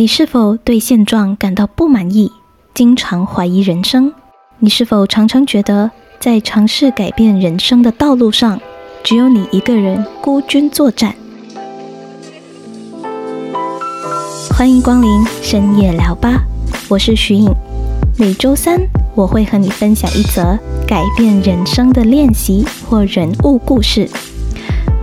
你是否对现状感到不满意，经常怀疑人生？你是否常常觉得在尝试改变人生的道路上，只有你一个人孤军作战？欢迎光临深夜聊吧，我是徐颖。每周三我会和你分享一则改变人生的练习或人物故事。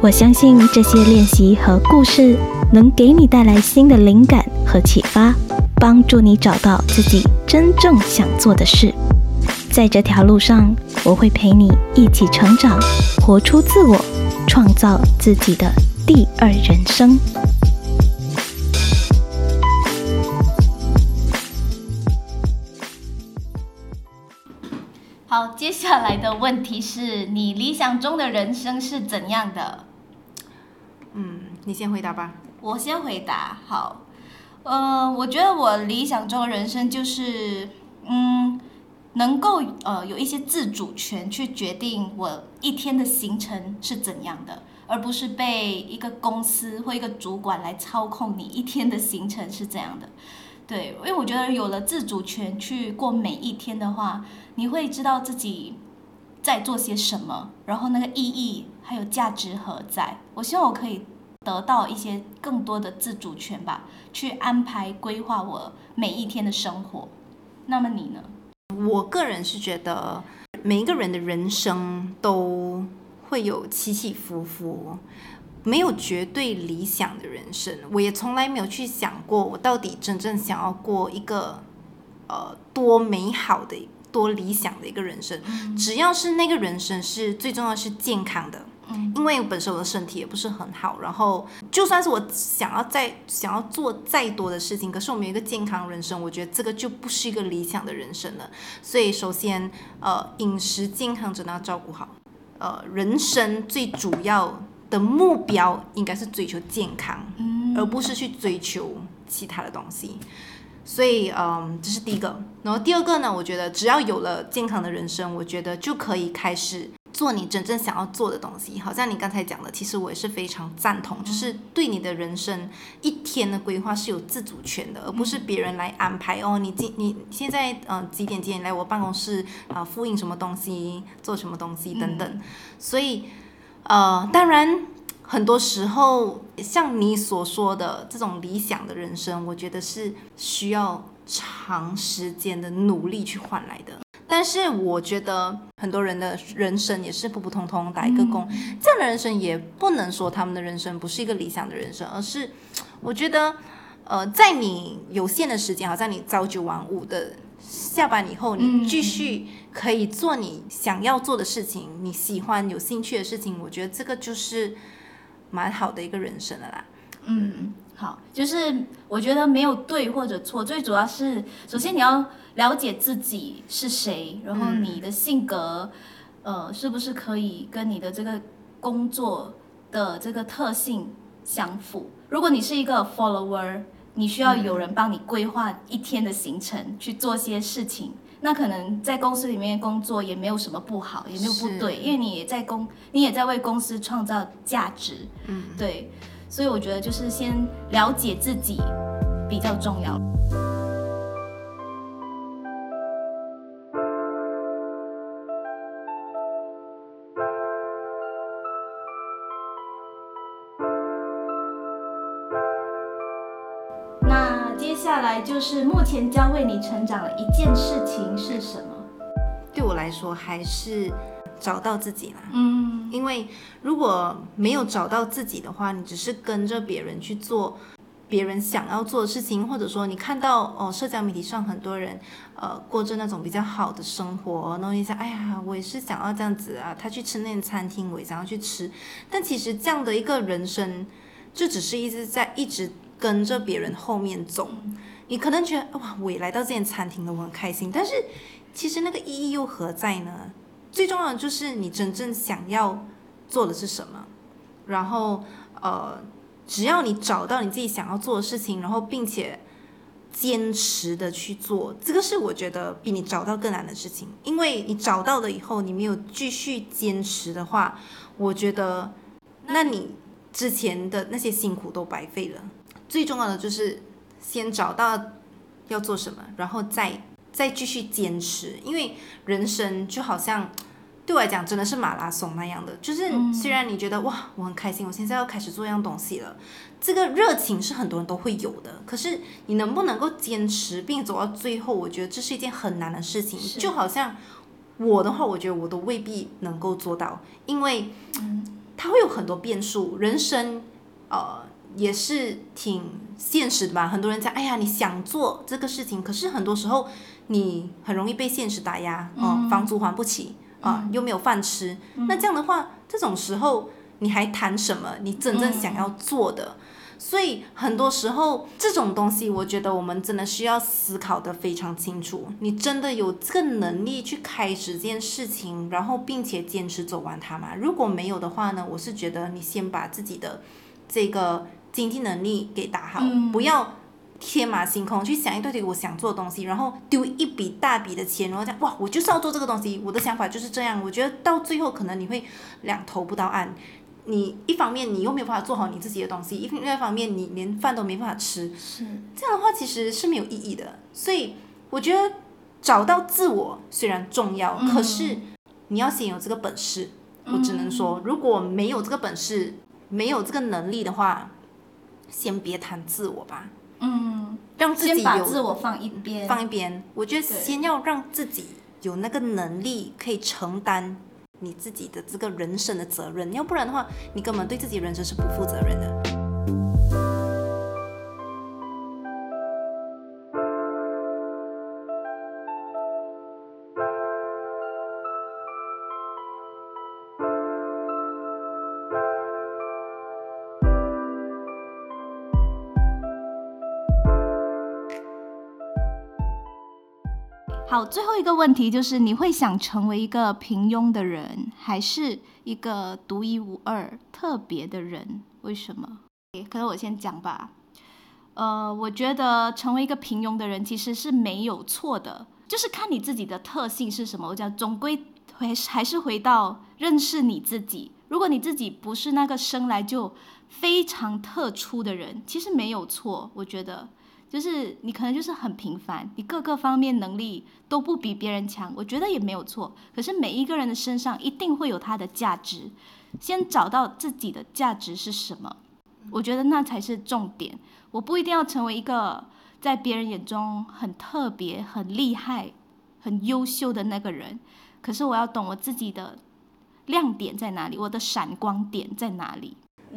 我相信这些练习和故事能给你带来新的灵感和启发，帮助你找到自己真正想做的事。在这条路上，我会陪你一起成长，活出自我，创造自己的第二人生。好，接下来的问题是你理想中的人生是怎样的？嗯，你先回答吧。我先回答。好，呃，我觉得我理想中的人生就是，嗯，能够呃有一些自主权去决定我一天的行程是怎样的，而不是被一个公司或一个主管来操控你一天的行程是怎样的。对，因为我觉得有了自主权去过每一天的话，你会知道自己在做些什么，然后那个意义还有价值何在。我希望我可以得到一些更多的自主权吧，去安排规划我每一天的生活。那么你呢？我个人是觉得每一个人的人生都会有起起伏伏，没有绝对理想的人生。我也从来没有去想过，我到底真正想要过一个呃多美好的、多理想的一个人生。只要是那个人生是最重要是健康的。嗯因为本身我的身体也不是很好，然后就算是我想要再想要做再多的事情，可是我没有一个健康人生，我觉得这个就不是一个理想的人生了。所以首先，呃，饮食健康真的要照顾好。呃，人生最主要的目标应该是追求健康，嗯而不是去追求其他的东西。所以，嗯，这是第一个。然后第二个呢，我觉得只要有了健康的人生，我觉得就可以开始做你真正想要做的东西。好像你刚才讲的，其实我也是非常赞同，就是对你的人生一天的规划是有自主权的，而不是别人来安排。哦，你今你现在嗯、呃几点几点来我办公室啊、复印什么东西，做什么东西等等。所以，呃，当然。很多时候，像你所说的这种理想的人生，我觉得是需要长时间的努力去换来的。但是我觉得很多人的人生也是普普通通打一个工，这样的人生也不能说他们的人生不是一个理想的人生，而是我觉得，呃，在你有限的时间，好像你朝九晚五的下班以后，你继续可以做你想要做的事情，你喜欢、有兴趣的事情，我觉得这个就是蛮好的一个人生了啦。嗯，好，就是我觉得没有对或者错，最主要是首先你要了解自己是谁，然后嗯你的性格，呃，是不是可以跟你的这个工作的这个特性相符？如果你是一个 follower，你需要有人帮你规划一天的行程，去做些事情。那可能在公司里面工作也没有什么不好，也没有不对，因为你也在公，你也在为公司创造价值。嗯，对，所以我觉得就是先了解自己比较重要。接下来就是目前教会你成长的一件事情是什么？对我来说还是找到自己啦。嗯因为如果没有找到自己的话，你只是跟着别人去做别人想要做的事情，或者说你看到哦，社交媒体上很多人呃过着那种比较好的生活，然后你想，哎呀，我也是想要这样子啊，他去吃那间餐厅，我也想要去吃，但其实这样的一个人生，就只是一直在一直跟着别人后面走。你可能觉得哇，我也来到这间餐厅了，我很开心，但是其实那个意义又何在呢？最重要的就是你真正想要做的是什么，然后呃，只要你找到你自己想要做的事情，然后并且坚持的去做，这个是我觉得比你找到更难的事情。因为你找到了以后，你没有继续坚持的话，我觉得那你之前的那些辛苦都白费了。最重要的就是先找到要做什么，然后再再继续坚持，因为人生就好像。对我来讲，真的是马拉松那样的，就是虽然你觉得哇，我很开心，我现在要开始做一样东西了，这个热情是很多人都会有的。可是你能不能够坚持并走到最后，我觉得这是一件很难的事情。就好像我的话，我觉得我都未必能够做到，因为它会有很多变数。人生呃也是挺现实的吧？很多人讲，哎呀，你想做这个事情，可是很多时候你很容易被现实打压，嗯，房租还不起。啊，又没有饭吃，那这样的话，这种时候你还谈什么？你真正想要做的？所以很多时候这种东西，我觉得我们真的需要思考的非常清楚。你真的有这个能力去开始这件事情，然后并且坚持走完它吗？如果没有的话呢？我是觉得你先把自己的这个经济能力给打好，不要。天马行空去想一堆我想做的东西，然后丢一笔大笔的钱，然后讲哇，我就是要做这个东西，我的想法就是这样。我觉得到最后可能你会两头不到岸，你一方面你又没有办法做好你自己的东西，一另外一方面你连饭都没办法吃，是这样的话其实是没有意义的。所以我觉得找到自我虽然重要，可是你要先有这个本事。我只能说，如果没有这个本事，没有这个能力的话，先别谈自我吧。嗯，让自己有自我放一边，放一边。我觉得先要让自己有那个能力，可以承担你自己的这个人生的责任。要不然的话，你根本对自己人生是不负责任的。好，最后一个问题就是，你会想成为一个平庸的人，还是一个独一无二、特别的人？为什么？可能我先讲吧。呃，我觉得成为一个平庸的人其实是没有错的，就是看你自己的特性是什么。我讲，总归回还是回到认识你自己。如果你自己不是那个生来就非常特殊的人，其实没有错。我觉得。就是你可能就是很平凡，你各个方面能力都不比别人强，我觉得也没有错。可是每一个人的身上一定会有他的价值，先找到自己的价值是什么，我觉得那才是重点。我不一定要成为一个在别人眼中很特别、很厉害、很优秀的那个人，可是我要懂我自己的亮点在哪里，我的闪光点在哪里。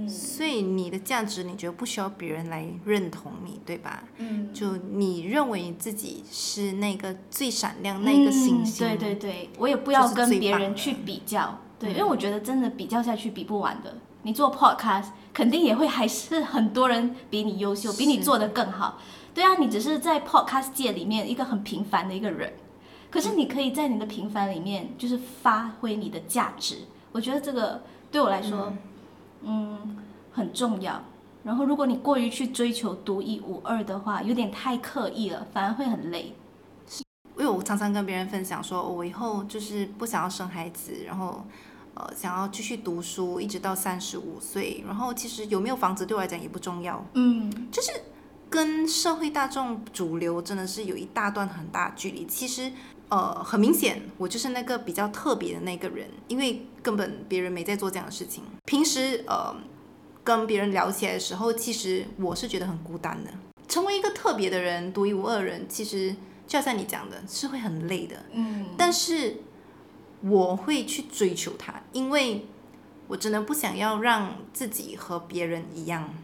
所以你的价值，你觉得不需要别人来认同你，对吧？嗯，就你认为自己是那个最闪亮那个星星。对对对，我也不要跟别人去比较，对，因为我觉得真的比较下去比不完的。你做 podcast 肯定也会还是很多人比你优秀，比你做的更好。对啊，你只是在 podcast 界里面一个很平凡的一个人，可是你可以在你的平凡里面就是发挥你的价值。我觉得这个对我来说。嗯，很重要。然后，如果你过于去追求独一无二的话，有点太刻意了，反而会很累。因为我常常跟别人分享说，我以后就是不想要生孩子，然后呃，想要继续读书，一直到三十五岁。然后，其实有没有房子对我来讲也不重要。嗯，就是跟社会大众主流真的是有一大段很大距离。其实。呃，很明显，我就是那个比较特别的那个人，因为根本别人没在做这样的事情。平时呃，跟别人聊起来的时候，其实我是觉得很孤单的。成为一个特别的人，独一无二的人，其实就像你讲的，是会很累的。嗯。但是我会去追求它，因为我真的不想要让自己和别人一样。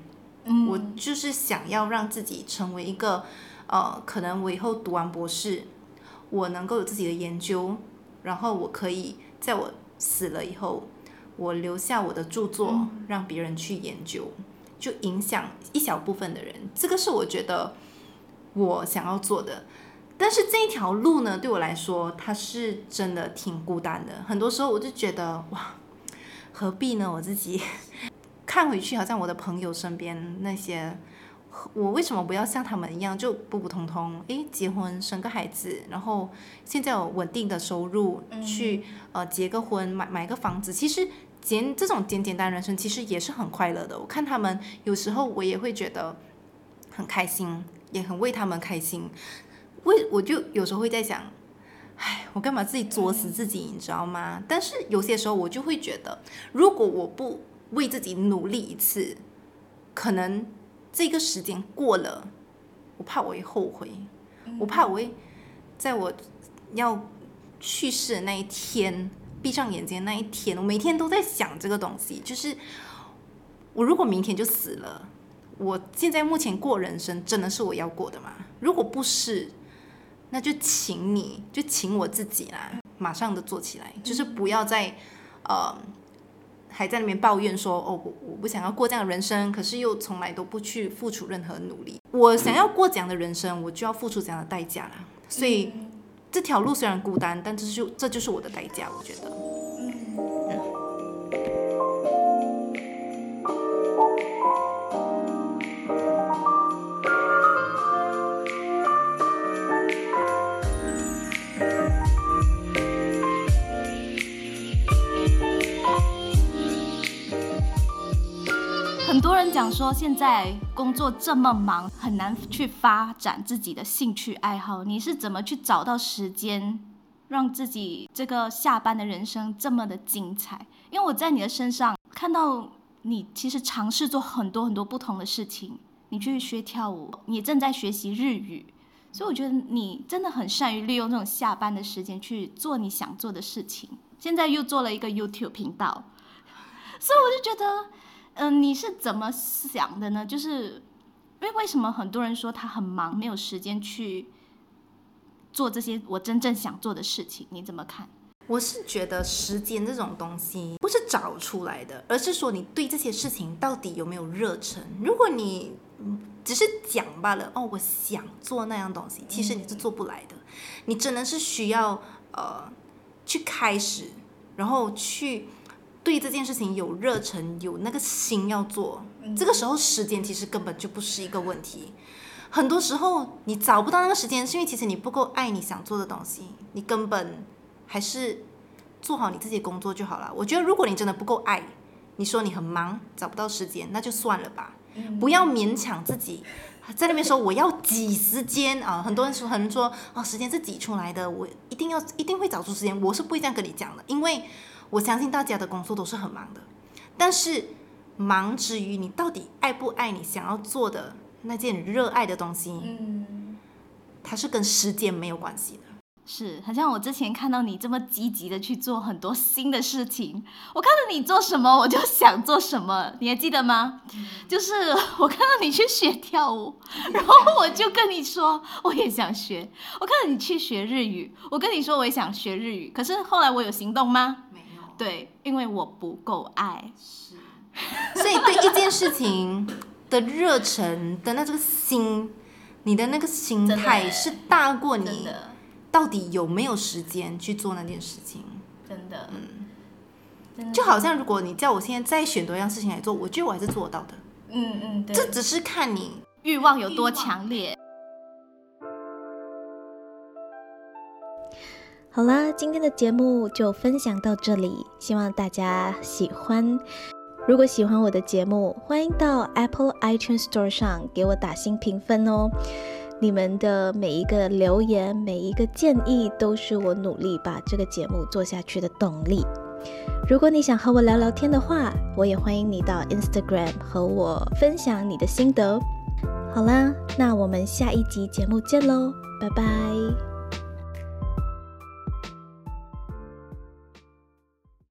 嗯。我就是想要让自己成为一个，呃，可能我以后读完博士。我能够有自己的研究，然后我可以在我死了以后，我留下我的著作，让别人去研究，就影响一小部分的人。这个是我觉得我想要做的。但是这一条路呢，对我来说，它是真的挺孤单的。很多时候我就觉得，哇，何必呢？我自己 看回去，好像我的朋友身边那些。我为什么不要像他们一样就普普通通？诶，结婚生个孩子，然后现在有稳定的收入，去呃结个婚，买买个房子。其实简这种简简单人生，其实也是很快乐的。我看他们有时候我也会觉得很开心，也很为他们开心。为我就有时候会在想，唉，我干嘛自己作死自己，你知道吗？但是有些时候我就会觉得，如果我不为自己努力一次，可能这个时间过了，我怕我会后悔，我怕我会在我要去世的那一天，闭上眼睛那一天，我每天都在想这个东西，就是我如果明天就死了，我现在目前过人生真的是我要过的吗？如果不是，那就请你就请我自己啦，马上的做起来，就是不要再呃还在那边抱怨说哦我我不想要过这样的人生，可是又从来都不去付出任何努力。我想要过这样的人生，我就要付出这样的代价啦。所以这条路虽然孤单，但这就这就是我的代价，我觉得。人讲说，现在工作这么忙，很难去发展自己的兴趣爱好。你是怎么去找到时间，让自己这个下班的人生这么的精彩？因为我在你的身上看到你其实尝试做很多很多不同的事情。你去学跳舞，你正在学习日语，所以我觉得你真的很善于利用这种下班的时间去做你想做的事情。现在又做了一个 YouTube 频道，所以我就觉得。嗯，你是怎么想的呢？就是因为为什么很多人说他很忙，没有时间去做这些我真正想做的事情？你怎么看？我是觉得时间这种东西不是找出来的，而是说你对这些事情到底有没有热忱。如果你只是讲罢了，哦，我想做那样东西，其实你是做不来的。你真的是需要呃去开始，然后去。对这件事情有热忱，有那个心要做，这个时候时间其实根本就不是一个问题。很多时候你找不到那个时间，是因为其实你不够爱你想做的东西，你根本还是做好你自己的工作就好了。我觉得如果你真的不够爱，你说你很忙找不到时间，那就算了吧，不要勉强自己在那边说我要挤时间啊。很多人说，很多人说哦，时间是挤出来的，我一定要一定会找出时间。我是不会这样跟你讲的，因为。我相信大家的工作都是很忙的，但是忙之余，你到底爱不爱你想要做的那件热爱的东西？嗯，它是跟时间没有关系的。是，好像我之前看到你这么积极的去做很多新的事情，我看到你做什么，我就想做什么。你还记得吗？就是我看到你去学跳舞，然后我就跟你说我也想学。我看到你去学日语，我跟你说我也想学日语。可是后来我有行动吗？对，因为我不够爱，是，所以对一件事情的热忱的那这个心，你的那个心态是大过你到底有没有时间去做那件事情。真的，嗯，就好像如果你叫我现在再选多一样事情来做，我觉得我还是做到的。嗯嗯，这只是看你欲望有多强烈。好啦，今天的节目就分享到这里，希望大家喜欢。如果喜欢我的节目，欢迎到 Apple iTunes Store 上给我打新评分哦。你们的每一个留言、每一个建议，都是我努力把这个节目做下去的动力。如果你想和我聊聊天的话，我也欢迎你到 Instagram 和我分享你的心得。好啦，那我们下一集节目见喽，拜拜。